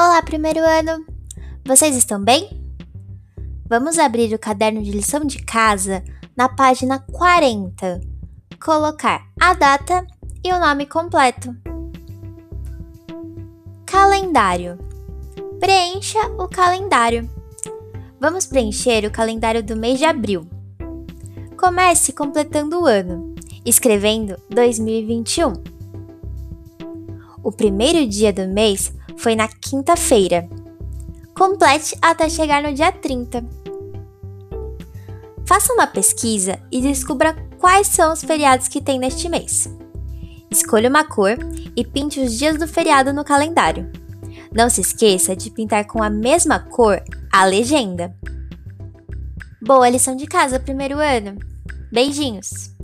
Olá, primeiro ano! Vocês estão bem? Vamos abrir o caderno de lição de casa na página 40. Colocar a data e o nome completo. Calendário. Preencha o calendário. Vamos preencher o calendário do mês de abril. Comece completando o ano, escrevendo 2021. O primeiro dia do mês foi na quinta-feira. Complete até chegar no dia 30. Faça uma pesquisa e descubra quais são os feriados que tem neste mês. Escolha uma cor e pinte os dias do feriado no calendário. Não se esqueça de pintar com a mesma cor a legenda. Boa lição de casa, primeiro ano! Beijinhos!